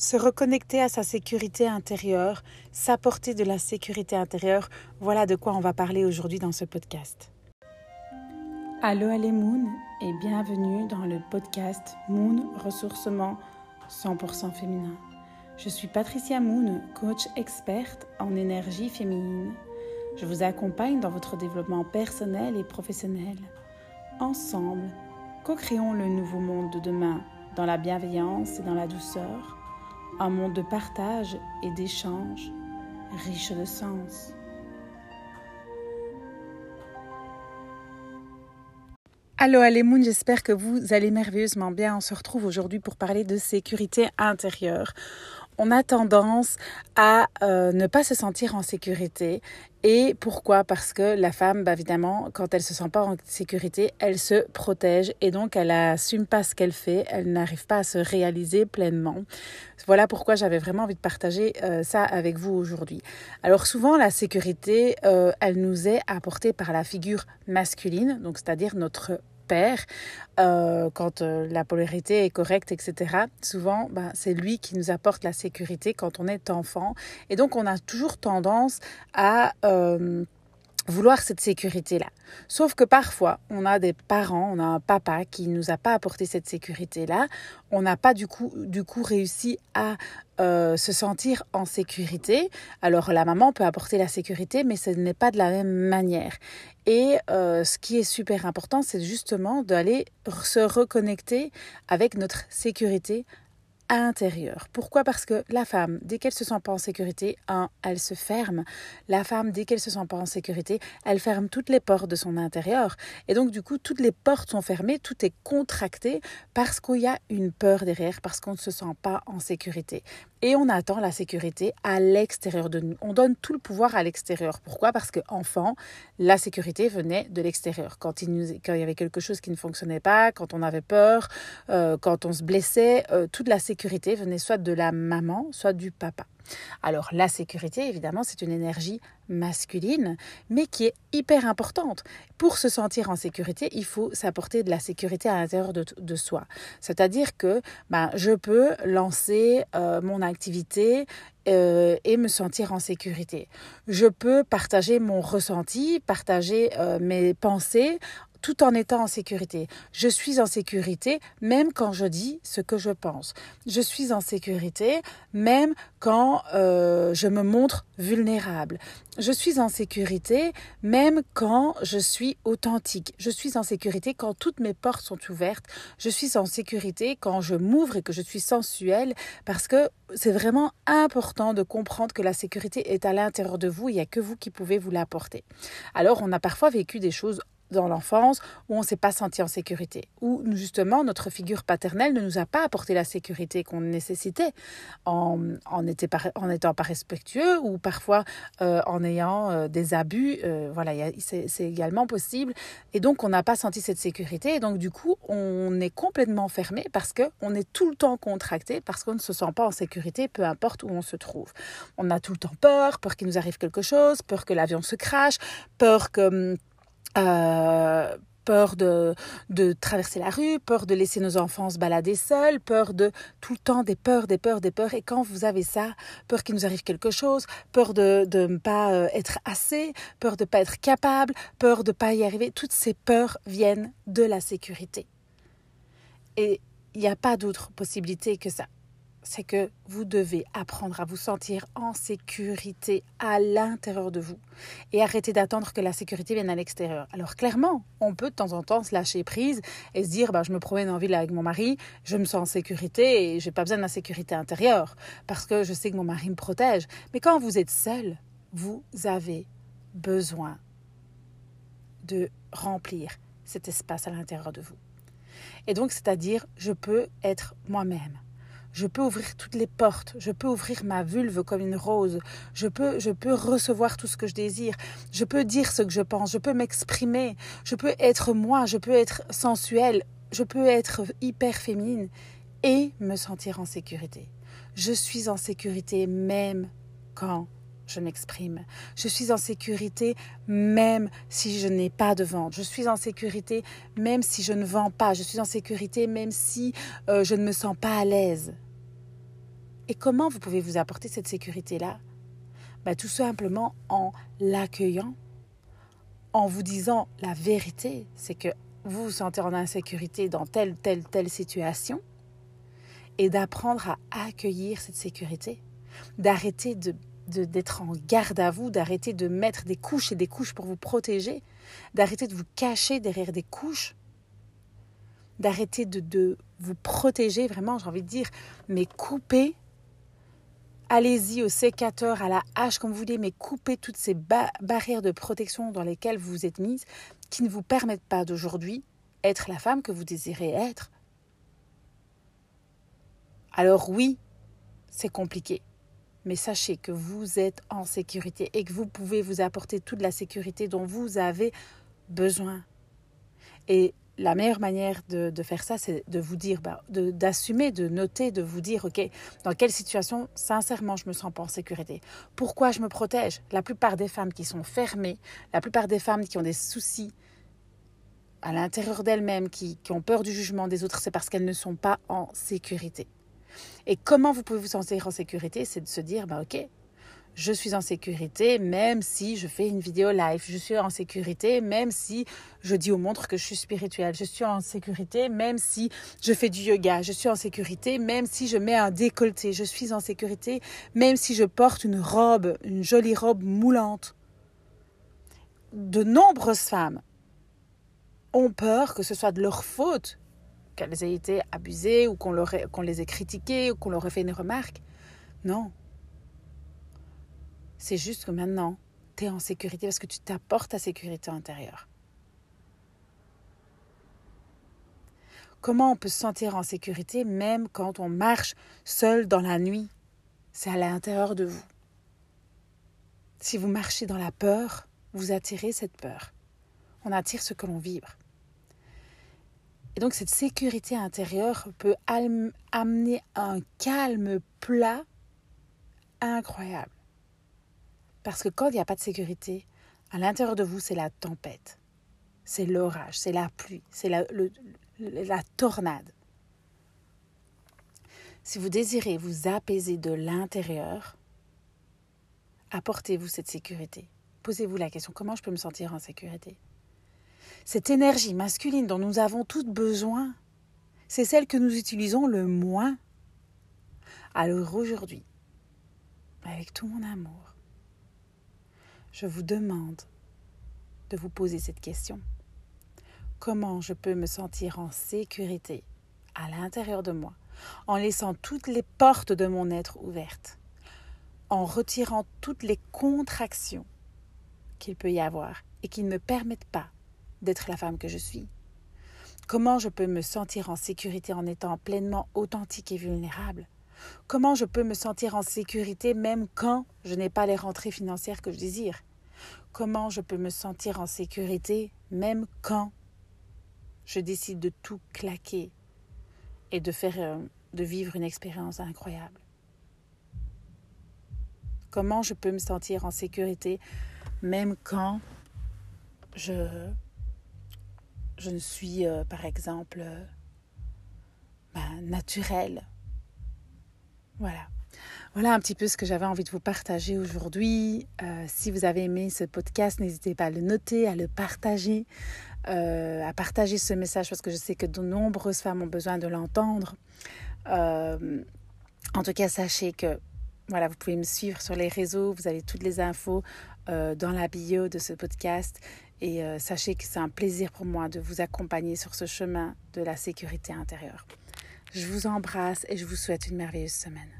se reconnecter à sa sécurité intérieure, s'apporter de la sécurité intérieure, voilà de quoi on va parler aujourd'hui dans ce podcast. Allô Moon et bienvenue dans le podcast Moon Ressourcement 100% féminin. Je suis Patricia Moon, coach experte en énergie féminine. Je vous accompagne dans votre développement personnel et professionnel. Ensemble, co-créons le nouveau monde de demain dans la bienveillance et dans la douceur un monde de partage et d'échange riche de sens. Allô Moon, j'espère que vous allez merveilleusement bien. On se retrouve aujourd'hui pour parler de sécurité intérieure on a tendance à euh, ne pas se sentir en sécurité. Et pourquoi? Parce que la femme, bah, évidemment, quand elle se sent pas en sécurité, elle se protège et donc elle n'assume pas ce qu'elle fait, elle n'arrive pas à se réaliser pleinement. Voilà pourquoi j'avais vraiment envie de partager euh, ça avec vous aujourd'hui. Alors souvent, la sécurité, euh, elle nous est apportée par la figure masculine, donc c'est-à-dire notre père, euh, quand euh, la polarité est correcte, etc., souvent, ben, c'est lui qui nous apporte la sécurité quand on est enfant. Et donc, on a toujours tendance à... Euh, vouloir cette sécurité-là. Sauf que parfois, on a des parents, on a un papa qui ne nous a pas apporté cette sécurité-là. On n'a pas du coup, du coup réussi à euh, se sentir en sécurité. Alors la maman peut apporter la sécurité, mais ce n'est pas de la même manière. Et euh, ce qui est super important, c'est justement d'aller se reconnecter avec notre sécurité intérieur. Pourquoi? Parce que la femme, dès qu'elle se sent pas en sécurité, un, elle se ferme. La femme, dès qu'elle se sent pas en sécurité, elle ferme toutes les portes de son intérieur. Et donc, du coup, toutes les portes sont fermées, tout est contracté parce qu'il y a une peur derrière, parce qu'on ne se sent pas en sécurité et on attend la sécurité à l'extérieur de nous. On donne tout le pouvoir à l'extérieur. Pourquoi? Parce qu'enfant, la sécurité venait de l'extérieur. Quand, il quand il y avait quelque chose qui ne fonctionnait pas, quand on avait peur, euh, quand on se blessait, euh, toute la sécurité venait soit de la maman, soit du papa. Alors la sécurité, évidemment, c'est une énergie masculine, mais qui est hyper importante. Pour se sentir en sécurité, il faut s'apporter de la sécurité à l'intérieur de, soi. C'est-à-dire que ben, je peux lancer euh, mon activité euh, et me sentir en sécurité. Je peux partager mon ressenti, partager euh, mes pensées tout en étant en sécurité. Je suis en sécurité même quand je dis ce que je pense. Je suis en sécurité même quand euh, je me montre vulnérable. Je suis en sécurité même quand je suis authentique. Je suis en sécurité quand toutes mes portes sont ouvertes. Je suis en sécurité quand je m'ouvre et que je suis sensuelle parce que c'est vraiment important de comprendre que la sécurité est à l'intérieur de vous. Il n'y a que vous qui pouvez vous l'apporter. Alors on a parfois vécu des choses dans l'enfance où on ne s'est pas senti en sécurité, où justement notre figure paternelle ne nous a pas apporté la sécurité qu'on nécessitait en, en, étant pas respectueux ou parfois euh, en ayant euh, des abus. Euh, voilà, c'est également possible. Et donc on n'a pas senti cette sécurité et donc du coup on est complètement fermé parce qu'on est tout le temps contracté, parce qu'on ne se sent pas en sécurité, peu importe où on se trouve. On a tout le temps peur, peur qu'il nous arrive quelque chose, peur que l'avion se crache, peur que hum, euh, peur de, de traverser la rue, peur de laisser nos enfants se balader seuls, peur de tout le temps des peurs, des peurs, des peurs. Et quand vous avez ça, peur qu'il nous arrive quelque chose, peur de ne pas euh, être assez, peur de ne pas être capable, peur de ne pas y arriver, toutes ces peurs viennent de la sécurité. Et il n'y a pas d'autre possibilité que ça c'est que vous devez apprendre à vous sentir en sécurité à l'intérieur de vous et arrêter d'attendre que la sécurité vienne à l'extérieur. Alors clairement, on peut de temps en temps se lâcher prise et se dire bah, je me promène en ville avec mon mari, je me sens en sécurité et j'ai pas besoin de la sécurité intérieure parce que je sais que mon mari me protège. Mais quand vous êtes seul, vous avez besoin de remplir cet espace à l'intérieur de vous. Et donc, c'est-à-dire, je peux être moi-même je peux ouvrir toutes les portes, je peux ouvrir ma vulve comme une rose, je peux, je peux recevoir tout ce que je désire, je peux dire ce que je pense, je peux m'exprimer, je peux être moi, je peux être sensuelle, je peux être hyper féminine et me sentir en sécurité. Je suis en sécurité même quand je m'exprime. Je suis en sécurité même si je n'ai pas de vente. Je suis en sécurité même si je ne vends pas. Je suis en sécurité même si euh, je ne me sens pas à l'aise. Et comment vous pouvez vous apporter cette sécurité-là? Bah, Tout simplement en l'accueillant, en vous disant la vérité, c'est que vous vous sentez en insécurité dans telle, telle, telle situation, et d'apprendre à accueillir cette sécurité, d'arrêter de d'être en garde à vous, d'arrêter de mettre des couches et des couches pour vous protéger, d'arrêter de vous cacher derrière des couches, d'arrêter de, vous protéger vraiment, j'ai envie de dire, mais coupez, allez-y au sécateur, à la hache, comme vous voulez, mais coupez toutes ces barrières de protection dans lesquelles vous vous êtes mise, qui ne vous permettent pas d'aujourd'hui être la femme que vous désirez être. Alors oui, c'est compliqué, mais sachez que vous êtes en sécurité et que vous pouvez vous apporter toute la sécurité dont vous avez besoin. Et la meilleure manière de, faire ça, c'est de vous dire, bah, d'assumer, de, noter, de vous dire, OK, dans quelle situation, sincèrement, je me sens pas en sécurité Pourquoi je me protège? La plupart des femmes qui sont fermées, la plupart des femmes qui ont des soucis à l'intérieur d'elles-mêmes, qui ont peur du jugement des autres, c'est parce qu'elles ne sont pas en sécurité. Et comment vous pouvez vous sentir en sécurité C'est de se dire, bah ok, je suis en sécurité même si je fais une vidéo live. Je suis en sécurité même si je dis aux montres que je suis spirituelle. Je suis en sécurité même si je fais du yoga. Je suis en sécurité même si je mets un décolleté. Je suis en sécurité même si je porte une robe, une jolie robe moulante. De nombreuses femmes ont peur que ce soit de leur faute qu'elles aient été abusées ou qu'on, les ait critiquées ou qu'on leur ait fait une remarque. Non. C'est juste que maintenant, tu es en sécurité parce que tu t'apportes ta sécurité intérieure. Comment on peut se sentir en sécurité même quand on marche seul dans la nuit? C'est à l'intérieur de vous. Si vous marchez dans la peur, vous attirez cette peur. On attire ce que l'on vibre. Et donc cette sécurité intérieure peut amener un calme plat incroyable. Parce que quand il n'y a pas de sécurité, à l'intérieur de vous, c'est la tempête, c'est l'orage, c'est la pluie, c'est la, tornade. Si vous désirez vous apaiser de l'intérieur, apportez-vous cette sécurité. Posez-vous la question, comment je peux me sentir en sécurité? Cette énergie masculine dont nous avons toutes besoin, c'est celle que nous utilisons le moins. Alors aujourd'hui, avec tout mon amour, je vous demande de vous poser cette question. Comment je peux me sentir en sécurité à l'intérieur de moi en laissant toutes les portes de mon être ouvertes, en retirant toutes les contractions qu'il peut y avoir et qui ne me permettent pas d'être la femme que je suis. Comment je peux me sentir en sécurité en étant pleinement authentique et vulnérable? Comment je peux me sentir en sécurité même quand je n'ai pas les rentrées financières que je désire? Comment je peux me sentir en sécurité même quand je décide de tout claquer et de faire euh, de vivre une expérience incroyable? Comment je peux me sentir en sécurité même quand je je ne suis, euh, par exemple, euh, ben, naturelle. Voilà. Voilà un petit peu ce que j'avais envie de vous partager aujourd'hui. Euh, si vous avez aimé ce podcast, n'hésitez pas à le noter, à le partager, à partager ce message parce que je sais que de nombreuses femmes ont besoin de l'entendre. en tout cas, sachez que voilà, vous pouvez me suivre sur les réseaux, vous avez toutes les infos dans la bio de ce podcast et euh, sachez que c'est un plaisir pour moi de vous accompagner sur ce chemin de la sécurité intérieure. Je vous embrasse et je vous souhaite une merveilleuse semaine.